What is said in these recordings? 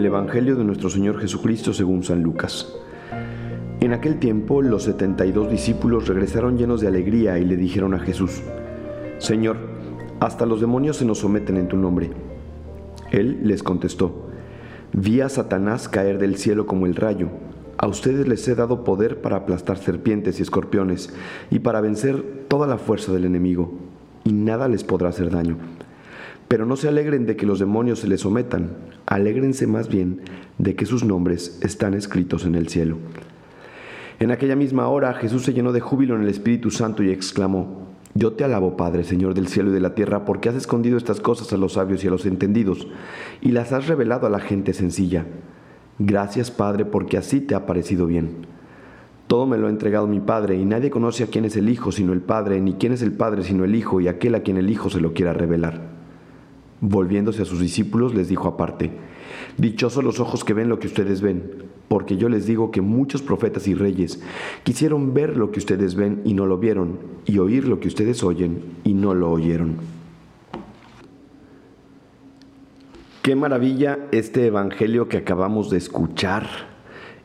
Del Evangelio de nuestro Señor Jesucristo según San Lucas. En aquel tiempo los setenta y dos discípulos regresaron llenos de alegría y le dijeron a Jesús, Señor, hasta los demonios se nos someten en tu nombre. Él les contestó, Vi a Satanás caer del cielo como el rayo. A ustedes les he dado poder para aplastar serpientes y escorpiones y para vencer toda la fuerza del enemigo, y nada les podrá hacer daño. Pero no se alegren de que los demonios se les sometan, alégrense más bien de que sus nombres están escritos en el cielo. En aquella misma hora Jesús se llenó de júbilo en el Espíritu Santo y exclamó, Yo te alabo, Padre, Señor del cielo y de la tierra, porque has escondido estas cosas a los sabios y a los entendidos, y las has revelado a la gente sencilla. Gracias, Padre, porque así te ha parecido bien. Todo me lo ha entregado mi Padre, y nadie conoce a quién es el Hijo sino el Padre, ni quién es el Padre sino el Hijo, y aquel a quien el Hijo se lo quiera revelar. Volviéndose a sus discípulos, les dijo aparte, Dichosos los ojos que ven lo que ustedes ven, porque yo les digo que muchos profetas y reyes quisieron ver lo que ustedes ven y no lo vieron, y oír lo que ustedes oyen y no lo oyeron. Qué maravilla este Evangelio que acabamos de escuchar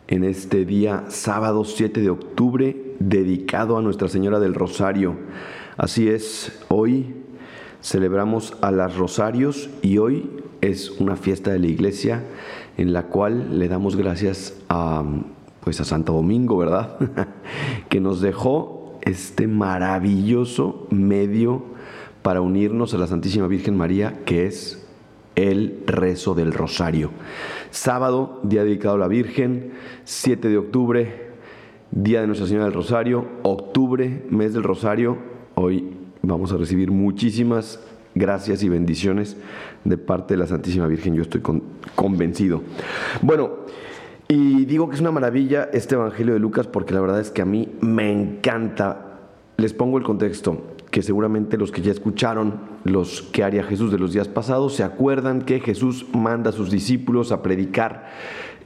en este día sábado 7 de octubre dedicado a Nuestra Señora del Rosario. Así es, hoy celebramos a las Rosarios y hoy es una fiesta de la iglesia en la cual le damos gracias a pues a Santo Domingo, ¿verdad? que nos dejó este maravilloso medio para unirnos a la Santísima Virgen María, que es el rezo del rosario. Sábado, día dedicado a la Virgen, 7 de octubre, día de Nuestra Señora del Rosario, octubre, mes del Rosario. Hoy vamos a recibir muchísimas gracias y bendiciones de parte de la Santísima Virgen, yo estoy convencido. Bueno, y digo que es una maravilla este Evangelio de Lucas porque la verdad es que a mí me encanta. Les pongo el contexto, que seguramente los que ya escucharon los que haría Jesús de los días pasados se acuerdan que Jesús manda a sus discípulos a predicar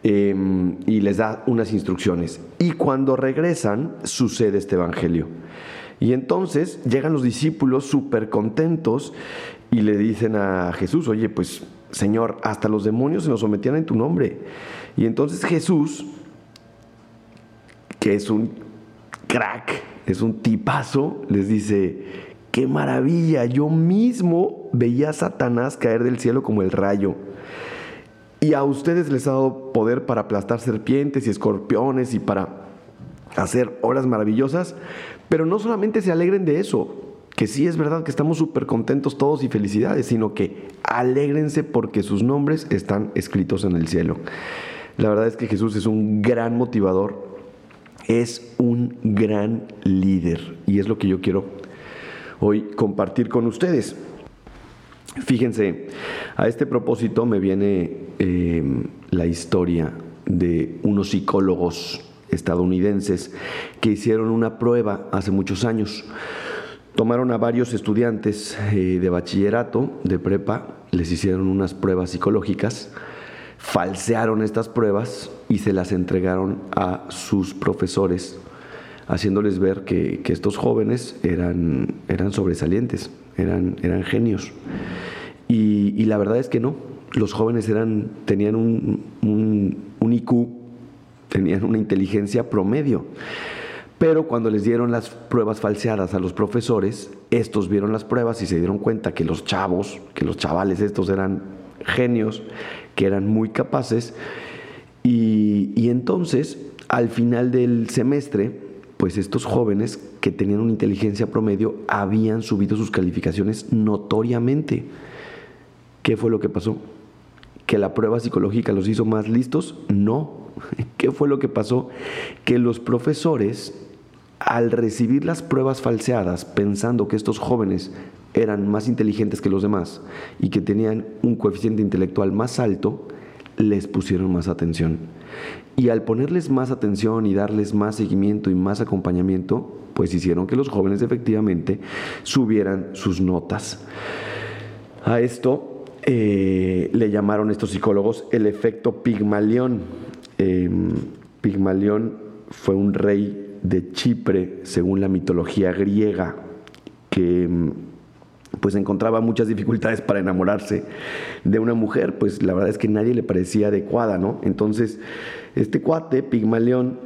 em, y les da unas instrucciones. Y cuando regresan sucede este Evangelio. Y entonces llegan los discípulos súper contentos y le dicen a Jesús, oye, pues Señor, hasta los demonios se nos sometían en tu nombre. Y entonces Jesús, que es un crack, es un tipazo, les dice, qué maravilla, yo mismo veía a Satanás caer del cielo como el rayo. Y a ustedes les ha dado poder para aplastar serpientes y escorpiones y para hacer obras maravillosas, pero no solamente se alegren de eso, que sí es verdad que estamos súper contentos todos y felicidades, sino que alégrense porque sus nombres están escritos en el cielo. La verdad es que Jesús es un gran motivador, es un gran líder y es lo que yo quiero hoy compartir con ustedes. Fíjense, a este propósito me viene eh, la historia de unos psicólogos estadounidenses que hicieron una prueba hace muchos años. Tomaron a varios estudiantes eh, de bachillerato, de prepa, les hicieron unas pruebas psicológicas, falsearon estas pruebas y se las entregaron a sus profesores, haciéndoles ver que, estos jóvenes eran, eran sobresalientes, eran, eran genios. Y, la verdad es que no, los jóvenes eran, tenían un, un, un IQ tenían una inteligencia promedio. Pero cuando les dieron las pruebas falseadas a los profesores, estos vieron las pruebas y se dieron cuenta que los chavos, que los chavales estos eran genios, que eran muy capaces. Y, y entonces, al final del semestre, pues estos jóvenes que tenían una inteligencia promedio habían subido sus calificaciones notoriamente. ¿Qué fue lo que pasó? ¿Que la prueba psicológica los hizo más listos? No, ¿Qué fue lo que pasó? Que los profesores, al recibir las pruebas falseadas, pensando que estos jóvenes eran más inteligentes que los demás y que tenían un coeficiente intelectual más alto, les pusieron más atención. Y al ponerles más atención y darles más seguimiento y más acompañamiento, pues hicieron que los jóvenes efectivamente subieran sus notas. A esto eh, le llamaron estos psicólogos el efecto Pigmalión Em, Pigmalión fue un rey de Chipre, según la mitología griega, que, em, pues encontraba muchas dificultades para enamorarse de una mujer, pues la verdad es que nadie le parecía adecuada, ¿no? Entonces, este cuate, Pigmalión,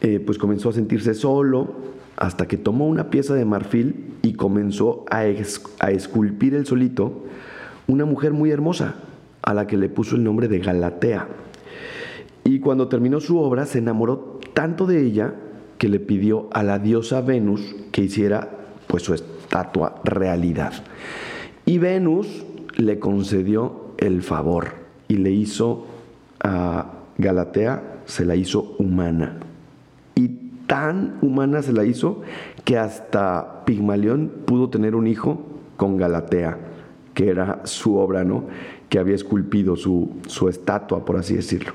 eh, pues comenzó a sentirse solo hasta que tomó una pieza de marfil y comenzó a, a esculpir el solito una mujer muy hermosa, a la que le puso el nombre de Galatea. Y cuando terminó su obra, se enamoró tanto de ella que le pidió a la diosa Venus que hiciera pues su estatua realidad. Y Venus le concedió el favor y le hizo a Galatea, se la hizo humana. Y tan humana se la hizo que hasta Pigmalión pudo tener un hijo con Galatea, que era su obra, ¿no? Que había esculpido su, su estatua, por así decirlo.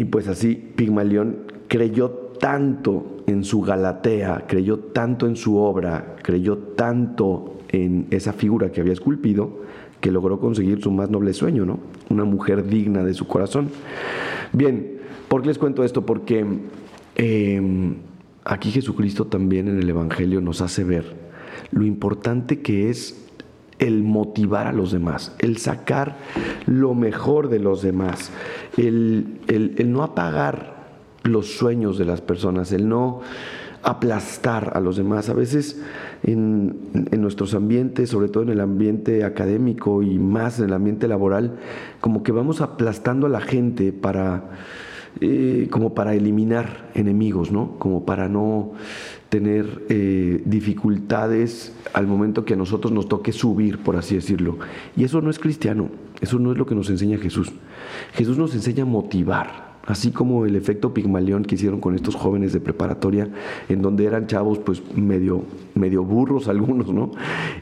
Y, pues así Pigmalión creyó tanto en su Galatea, creyó tanto en su obra, creyó tanto en esa figura que había esculpido, que logró conseguir su más noble sueño, ¿no? Una mujer digna de su corazón. Bien, ¿por qué les cuento esto? Porque em, aquí Jesucristo también en el Evangelio nos hace ver lo importante que es el motivar a los demás, el sacar lo mejor de los demás, el, el no apagar los sueños de las personas, el no aplastar a los demás. A veces en, nuestros ambientes, sobre todo en el ambiente académico y más en el ambiente laboral, como que vamos aplastando a la gente para, eh, como para eliminar enemigos, ¿no? Como para no tener eh, dificultades al momento que a nosotros nos toque subir, por así decirlo. Y eso no es cristiano, eso no es lo que nos enseña Jesús. Jesús nos enseña a motivar, así como el efecto Pigmalión que hicieron con estos jóvenes de preparatoria, en donde eran chavos pues medio, medio burros algunos, ¿no?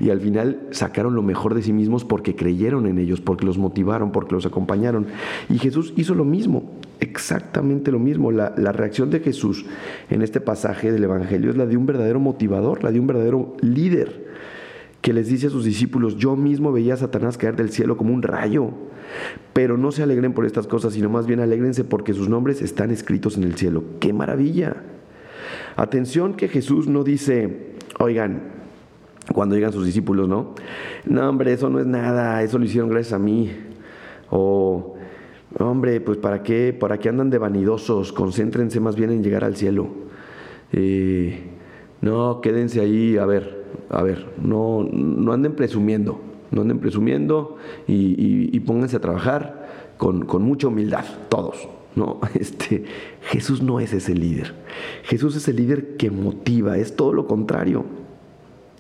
Y al final sacaron lo mejor de sí mismos porque creyeron en ellos, porque los motivaron, porque los acompañaron. Y Jesús hizo lo mismo, exactamente lo mismo. La, la reacción de Jesús en este pasaje del Evangelio es la de un verdadero motivador, la de un verdadero líder que les dice a sus discípulos, yo mismo veía a Satanás caer del cielo como un rayo. Pero no se alegren por estas cosas, sino más bien alegrense porque sus nombres están escritos en el cielo. ¡Qué maravilla! Atención que Jesús no dice, oigan, cuando llegan sus discípulos, ¿no? No, hombre, eso no es nada, eso lo hicieron gracias a mí. O, hombre, pues ¿para qué? ¿Para qué andan de vanidosos? Concéntrense más bien en llegar al cielo. Eh, no, quédense ahí, a ver, a ver, no, no anden presumiendo no anden presumiendo y, pónganse a trabajar con, mucha humildad, todos. ¿no? Este, Jesús no es ese líder. Jesús es el líder que motiva, es todo lo contrario.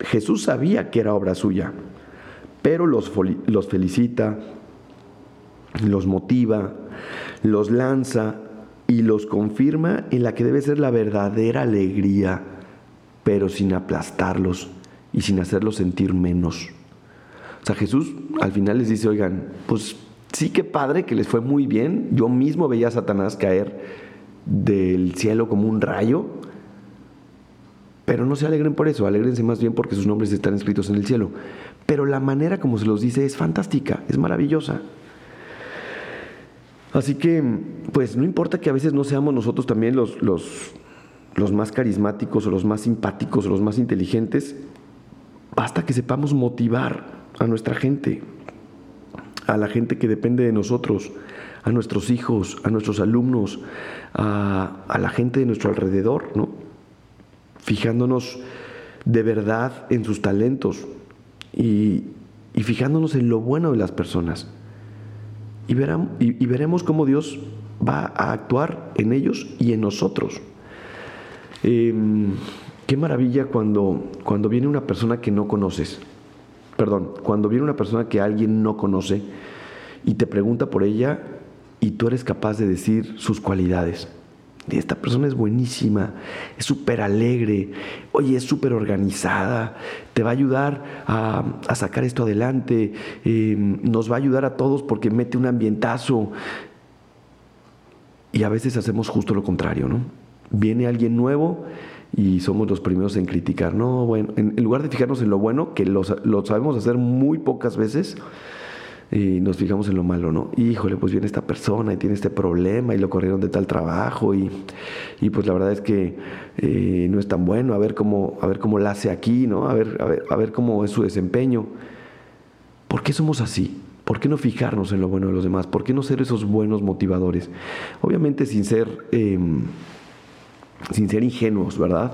Jesús sabía que era obra suya, pero los, los felicita, los motiva, los lanza y los confirma en la que debe ser la verdadera alegría, pero sin aplastarlos y sin hacerlos sentir menos. O sea, Jesús al final les dice, oigan, pues sí que padre que les fue muy bien. Yo mismo veía a Satanás caer del cielo como un rayo. Pero no se alegren por eso, alegrense más bien porque sus nombres están escritos en el cielo. Pero la manera como se los dice es fantástica, es maravillosa. Así que, pues no importa que a veces no seamos nosotros también los, los, los más carismáticos o los más simpáticos o los más inteligentes, basta que sepamos motivar a nuestra gente, a la gente que depende de nosotros, a nuestros hijos, a nuestros alumnos, a, la gente de nuestro alrededor, ¿no? Fijándonos de verdad en sus talentos y, fijándonos en lo bueno de las personas. Y, y, veremos cómo Dios va a actuar en ellos y en nosotros. Em, qué maravilla cuando, cuando viene una persona que no conoces perdón, cuando viene una persona que alguien no conoce y te pregunta por ella y tú eres capaz de decir sus cualidades. esta persona es buenísima, es súper alegre, oye, es súper organizada, te va a ayudar a, sacar esto adelante, em, nos va a ayudar a todos porque mete un ambientazo. Y a veces hacemos justo lo contrario, ¿no? Viene alguien nuevo y somos los primeros en criticar. No, bueno, en, lugar de fijarnos en lo bueno, que lo, sabemos hacer muy pocas veces, y nos fijamos en lo malo, ¿no? Híjole, pues viene esta persona y tiene este problema y lo corrieron de tal trabajo y, pues la verdad es que eh, no es tan bueno, a ver cómo, a ver cómo la hace aquí, ¿no? A ver, a ver, a ver cómo es su desempeño. ¿Por qué somos así? ¿Por qué no fijarnos en lo bueno de los demás? ¿Por qué no ser esos buenos motivadores? Obviamente sin ser, em, sin ser ingenuos, ¿verdad?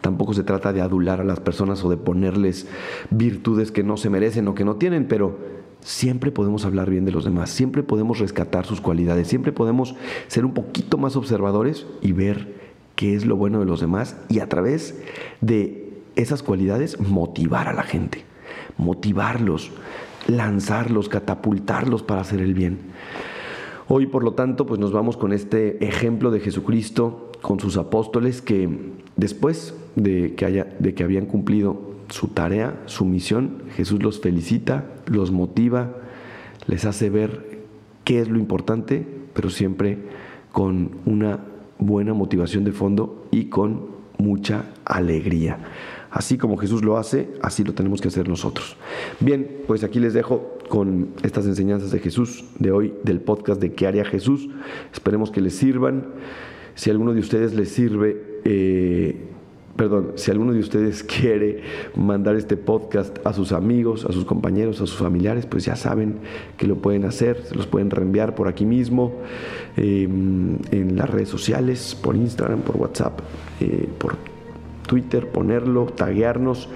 Tampoco se trata de adular a las personas o de ponerles virtudes que no se merecen o que no tienen, pero siempre podemos hablar bien de los demás, siempre podemos rescatar sus cualidades, siempre podemos ser un poquito más observadores y ver qué es lo bueno de los demás y a través de esas cualidades motivar a la gente, motivarlos, lanzarlos, catapultarlos para hacer el bien. Hoy, por lo tanto, pues nos vamos con este ejemplo de Jesucristo con sus apóstoles que después de que, haya, de que habían cumplido su tarea, su misión, Jesús los felicita, los motiva, les hace ver qué es lo importante, pero siempre con una buena motivación de fondo y con mucha alegría. Así como Jesús lo hace, así lo tenemos que hacer nosotros. Bien, pues aquí les dejo con estas enseñanzas de Jesús de hoy, del podcast de ¿Qué haría Jesús? Esperemos que les sirvan. Si alguno de ustedes les sirve, eh, perdón, si alguno de ustedes quiere mandar este podcast a sus amigos, a sus compañeros, a sus familiares, pues ya saben que lo pueden hacer, se los pueden reenviar por aquí mismo, em, en las redes sociales, por Instagram, por WhatsApp, eh, por Twitter, ponerlo, taguearnos.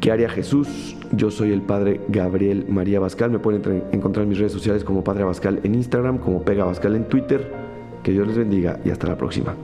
¿Qué haría Jesús? Yo soy el padre Gabriel María Bascal. Me pueden encontrar en mis redes sociales como Padre Bascal en Instagram, como Pega Bascal en Twitter. Que Dios les bendiga y hasta la próxima.